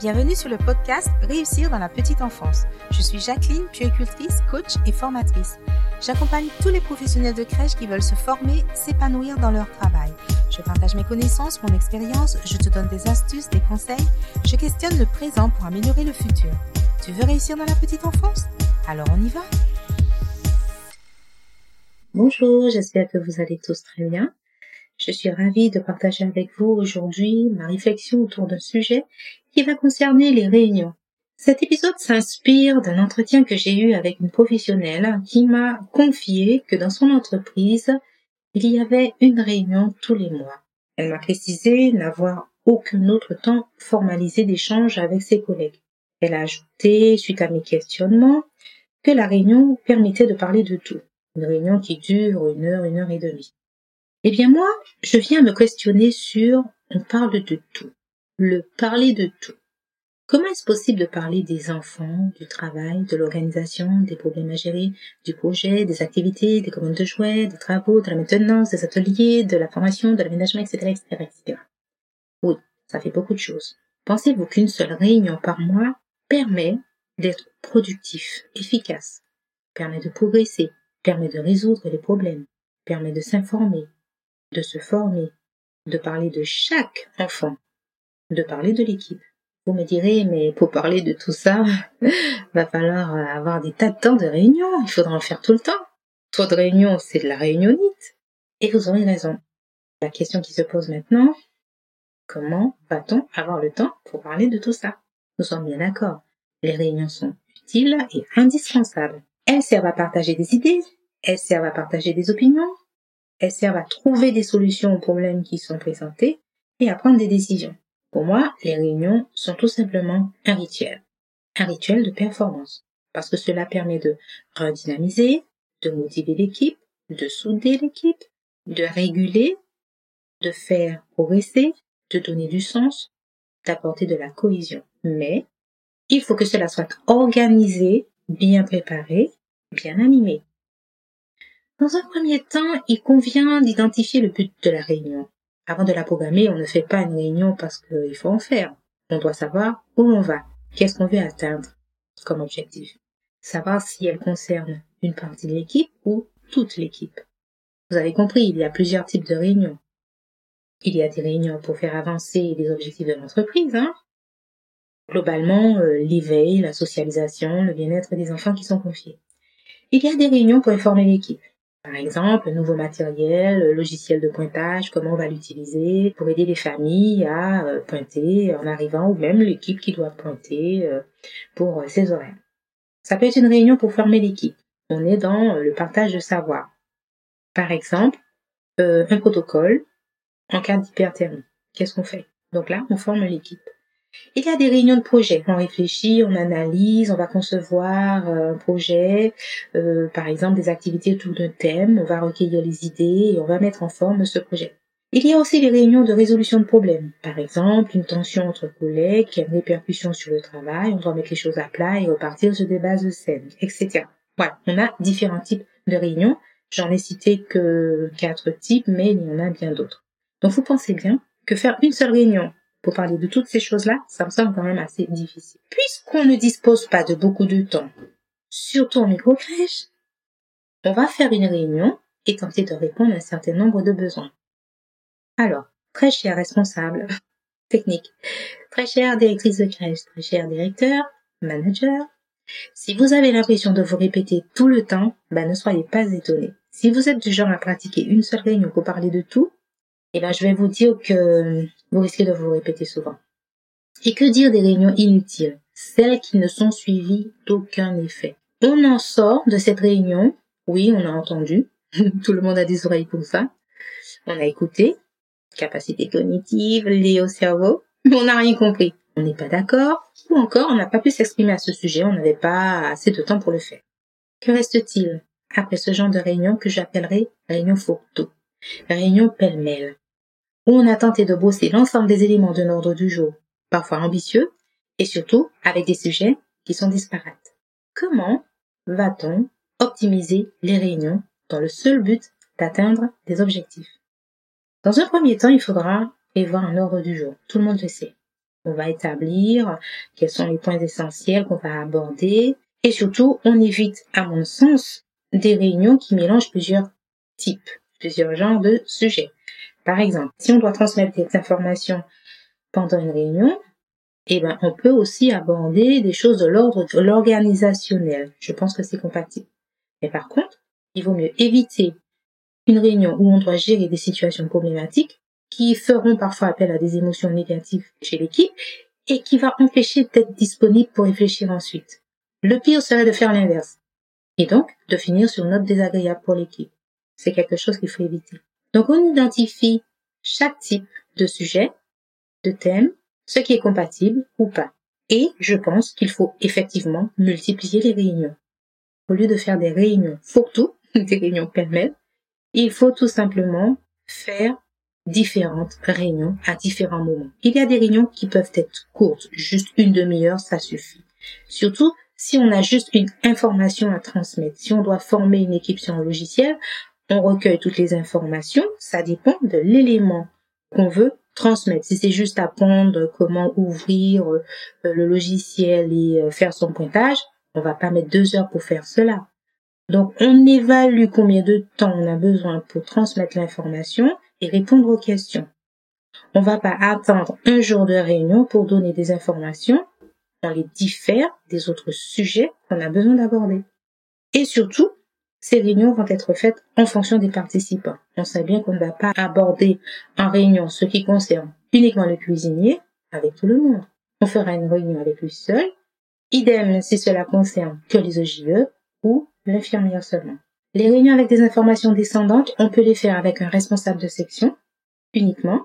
Bienvenue sur le podcast Réussir dans la petite enfance. Je suis Jacqueline, puéricultrice, coach et formatrice. J'accompagne tous les professionnels de crèche qui veulent se former, s'épanouir dans leur travail. Je partage mes connaissances, mon expérience, je te donne des astuces, des conseils, je questionne le présent pour améliorer le futur. Tu veux réussir dans la petite enfance? Alors on y va Bonjour, j'espère que vous allez tous très bien. Je suis ravie de partager avec vous aujourd'hui ma réflexion autour d'un sujet qui va concerner les réunions. Cet épisode s'inspire d'un entretien que j'ai eu avec une professionnelle qui m'a confié que dans son entreprise, il y avait une réunion tous les mois. Elle m'a précisé n'avoir aucun autre temps formalisé d'échange avec ses collègues. Elle a ajouté, suite à mes questionnements, que la réunion permettait de parler de tout. Une réunion qui dure une heure, une heure et demie. Eh bien moi, je viens me questionner sur on parle de tout. Le parler de tout. Comment est-ce possible de parler des enfants, du travail, de l'organisation, des problèmes à gérer, du projet, des activités, des commandes de jouets, des travaux, de la maintenance, des ateliers, de la formation, de l'aménagement, etc., etc., etc. Oui, ça fait beaucoup de choses. Pensez-vous qu'une seule réunion par mois permet d'être productif, efficace, permet de progresser, permet de résoudre les problèmes, permet de s'informer, de se former, de parler de chaque enfant, de parler de l'équipe. Vous me direz, mais pour parler de tout ça, va falloir avoir des tas de temps de réunions, il faudra en faire tout le temps. Trop de réunions, c'est de la réunionnite. Et vous aurez raison. La question qui se pose maintenant, comment va-t-on avoir le temps pour parler de tout ça? Nous sommes bien d'accord. Les réunions sont utiles et indispensables. Elles servent à partager des idées, elles servent à partager des opinions, elles servent à trouver des solutions aux problèmes qui sont présentés et à prendre des décisions. Pour moi, les réunions sont tout simplement un rituel. Un rituel de performance. Parce que cela permet de redynamiser, de motiver l'équipe, de souder l'équipe, de réguler, de faire progresser, de donner du sens, d'apporter de la cohésion. Mais il faut que cela soit organisé, bien préparé, bien animé. Dans un premier temps, il convient d'identifier le but de la réunion. Avant de la programmer, on ne fait pas une réunion parce qu'il faut en faire. On doit savoir où on va, qu'est-ce qu'on veut atteindre comme objectif. Savoir si elle concerne une partie de l'équipe ou toute l'équipe. Vous avez compris, il y a plusieurs types de réunions. Il y a des réunions pour faire avancer les objectifs de l'entreprise, hein. Globalement, euh, l'éveil, la socialisation, le bien-être des enfants qui sont confiés. Il y a des réunions pour informer l'équipe. Par exemple, nouveau matériel, logiciel de pointage, comment on va l'utiliser pour aider les familles à euh, pointer en arrivant ou même l'équipe qui doit pointer euh, pour euh, ses horaires. Ça peut être une réunion pour former l'équipe. On est dans le partage de savoir. Par exemple, un protocole en cas d'hyperthermie. Qu'est-ce qu'on fait? Donc là, on forme l'équipe. Il y a des réunions de projet. On réfléchit, on analyse, on va concevoir euh, un projet, euh, par exemple des activités autour d'un thème, on va recueillir les idées et on va mettre en forme ce projet. Il y a aussi les réunions de résolution de problèmes. Par exemple, une tension entre collègues qui a une répercussion sur le travail, on doit mettre les choses à plat et repartir sur des bases saines, etc. Voilà, on a différents types de réunions. J'en ai cité que quatre types, mais il y en a bien d'autres. Donc vous pensez bien que faire une seule réunion parler de toutes ces choses-là, ça me semble quand même assez difficile. Puisqu'on ne dispose pas de beaucoup de temps, surtout en micro-crèche, on va faire une réunion et tenter de répondre à un certain nombre de besoins. Alors, très cher responsable, technique, très chère directrice de crèche, très cher directeur, manager, si vous avez l'impression de vous répéter tout le temps, ben ne soyez pas étonnés. Si vous êtes du genre à pratiquer une seule réunion pour parler de tout, eh ben, je vais vous dire que vous risquez de vous répéter souvent. Et que dire des réunions inutiles, celles qui ne sont suivies d'aucun effet? On en sort de cette réunion, oui, on a entendu, tout le monde a des oreilles pour ça, on a écouté, capacité cognitive, liée au cerveau, mais on n'a rien compris. On n'est pas d'accord, ou encore on n'a pas pu s'exprimer à ce sujet, on n'avait pas assez de temps pour le faire. Que reste-t-il après ce genre de réunion que j'appellerai réunion photo? Réunion pêle-mêle, où on a tenté de bosser l'ensemble des éléments d'un ordre du jour, parfois ambitieux, et surtout avec des sujets qui sont disparates. Comment va-t-on optimiser les réunions dans le seul but d'atteindre des objectifs? Dans un premier temps, il faudra prévoir un ordre du jour. Tout le monde le sait. on va établir, quels sont les points essentiels qu'on va aborder. Et surtout, on évite, à mon sens, des réunions qui mélangent plusieurs types, plusieurs genres de sujets. Par exemple, si on doit transmettre des informations pendant une réunion, eh ben, on peut aussi aborder des choses de l'ordre de l'organisationnel. Je pense que c'est compatible. Mais par contre, il vaut mieux éviter une réunion où on doit gérer des situations problématiques qui feront parfois appel à des émotions négatives chez l'équipe et qui va empêcher d'être disponible pour réfléchir ensuite. Le pire serait de faire l'inverse et donc de finir sur une note désagréable pour l'équipe. C'est quelque chose qu'il faut éviter. Donc on identifie chaque type de sujet, de thème, ce qui est compatible ou pas. Et je pense qu'il faut effectivement multiplier les réunions. Au lieu de faire des réunions fourre-tout, des réunions pêle il faut tout simplement faire différentes réunions à différents moments. Il y a des réunions qui peuvent être courtes, juste une demi-heure, ça suffit. Surtout si on a juste une information à transmettre. Si on doit former une équipe sur un logiciel, on recueille toutes les informations, ça dépend de l'élément qu'on veut transmettre. Si c'est juste apprendre comment ouvrir euh, le logiciel et euh, faire son pointage, on va pas mettre deux heures pour faire cela. Donc, on évalue combien de temps on a besoin pour transmettre l'information et répondre aux questions. On va pas attendre un jour de réunion pour donner des informations. On les diffère des autres sujets qu'on a besoin d'aborder. Et surtout, ces réunions vont être faites en fonction des participants. On sait bien qu'on ne va pas aborder en réunion ce qui concerne uniquement le cuisinier avec tout le monde. On fera une réunion avec lui seul. Idem si cela concerne que les OJE ou l'infirmière seulement. Les réunions avec des informations descendantes, on peut les faire avec un responsable de section uniquement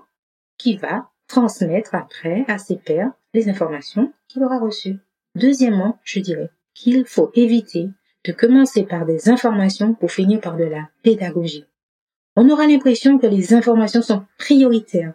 qui va transmettre après à ses pairs les informations qu'il aura reçues. Deuxièmement, je dirais qu'il faut éviter de commencer par des informations pour finir par de la pédagogie. On aura l'impression que les informations sont prioritaires,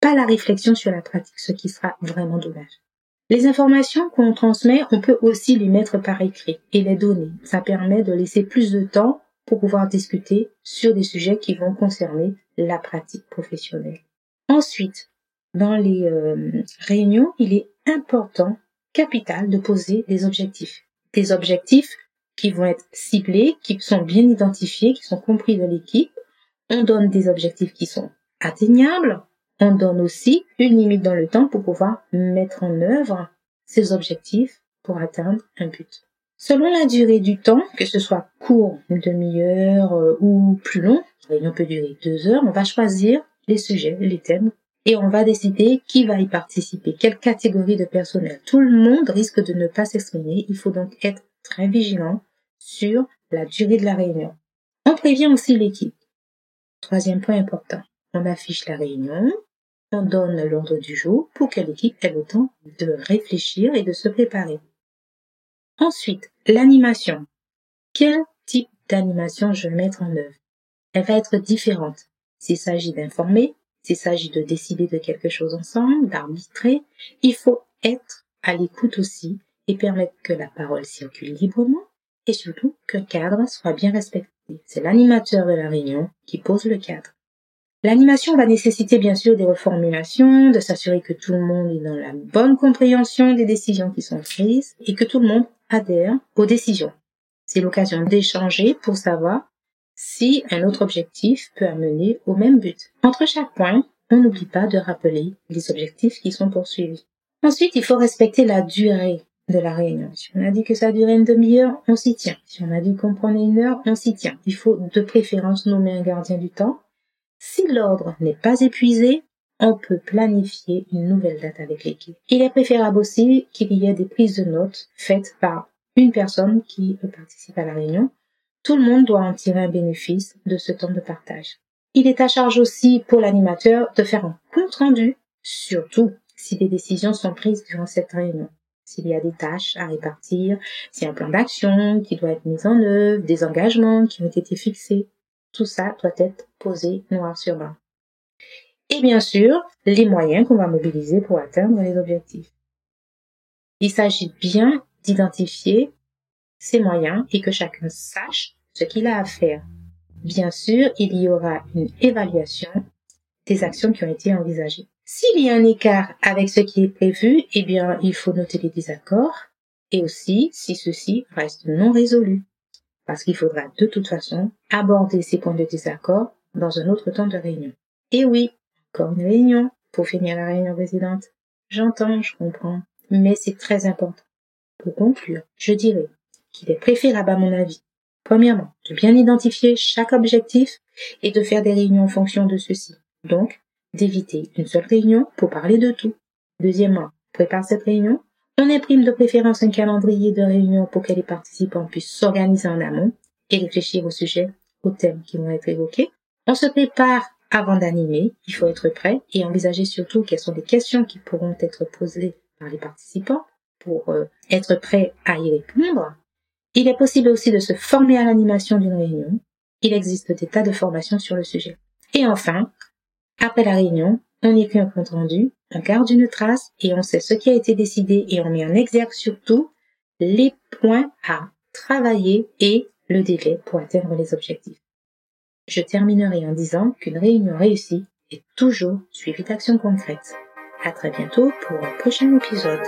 pas la réflexion sur la pratique, ce qui sera vraiment dommage. Les informations qu'on transmet, on peut aussi les mettre par écrit et les donner. Ça permet de laisser plus de temps pour pouvoir discuter sur des sujets qui vont concerner la pratique professionnelle. Ensuite, dans les euh, réunions, il est important, capital, de poser des objectifs. Des objectifs qui vont être ciblés, qui sont bien identifiés, qui sont compris de l'équipe. On donne des objectifs qui sont atteignables, on donne aussi une limite dans le temps pour pouvoir mettre en œuvre ces objectifs pour atteindre un but. Selon la durée du temps, que ce soit court, une demi-heure euh, ou plus long, réunion peut durer deux heures, on va choisir les sujets, les thèmes, et on va décider qui va y participer, quelle catégorie de personnel. Tout le monde risque de ne pas s'exprimer, il faut donc être très vigilant sur la durée de la réunion. On prévient aussi l'équipe. Troisième point important, on affiche la réunion, on donne l'ordre du jour pour que l'équipe ait le temps de réfléchir et de se préparer. Ensuite, l'animation. Quel type d'animation je vais mettre en œuvre? Elle va être différente. S'il s'agit d'informer, s'il s'agit de décider de quelque chose ensemble, d'arbitrer, il faut être à l'écoute aussi et permettre que la parole circule librement et surtout qu'un cadre soit bien respecté. C'est l'animateur de la réunion qui pose le cadre. L'animation va nécessiter bien sûr des reformulations, de s'assurer que tout le monde est dans la bonne compréhension des décisions qui sont prises et que tout le monde adhère aux décisions. C'est l'occasion d'échanger pour savoir si un autre objectif peut amener au même but. Entre chaque point, on n'oublie pas de rappeler les objectifs qui sont poursuivis. Ensuite, il faut respecter la durée de la réunion. Si on a dit que ça durait une demi-heure, on s'y tient. Si on a dit qu'on prenait une heure, on s'y tient. Il faut de préférence nommer un gardien du temps si l'ordre n'est pas épuisé, on peut planifier une nouvelle date avec l'équipe. Il est préférable aussi qu'il y ait des prises de notes faites par une personne qui participe à la réunion. Tout le monde doit en tirer un bénéfice de ce temps de partage. Il est à charge aussi pour l'animateur de faire un compte rendu, surtout si des décisions sont prises durant cette réunion. S'il y a des tâches à répartir, s'il y a un plan d'action qui doit être mis en œuvre, des engagements qui ont été fixés. Tout ça doit être posé noir sur blanc. Et bien sûr, les moyens qu'on va mobiliser pour atteindre les objectifs. Il s'agit bien d'identifier ces moyens et que chacun sache ce qu'il a à faire. Bien sûr, il y aura une évaluation des actions qui ont été envisagées. S'il y a un écart avec ce qui est prévu, eh bien, il faut noter les désaccords et aussi si ceci reste non résolu. Parce qu'il faudra de toute façon aborder ces points de désaccord dans un autre temps de réunion. Et oui, encore une réunion pour finir la réunion précédente. J'entends, je comprends, mais c'est très important. Pour conclure, je dirais qu'il est préférable à mon avis, premièrement, de bien identifier chaque objectif et de faire des réunions en fonction de ceci. Donc, d'éviter une seule réunion pour parler de tout. Deuxièmement, prépare cette réunion. On imprime de préférence un calendrier de réunion pour que les participants puissent s'organiser en amont et réfléchir au sujet, aux thèmes qui vont être évoqués. On se prépare avant d'animer, il faut être prêt et envisager surtout quelles sont les questions qui pourront être posées par les participants pour euh, être prêt à y répondre. Il est possible aussi de se former à l'animation d'une réunion. Il existe des tas de formations sur le sujet. Et enfin, après la réunion, on écrit un compte rendu, on garde une trace et on sait ce qui a été décidé et on met en exergue surtout les points à travailler et le délai pour atteindre les objectifs. Je terminerai en disant qu'une réunion réussie est toujours suivie d'actions concrètes. À très bientôt pour un prochain épisode.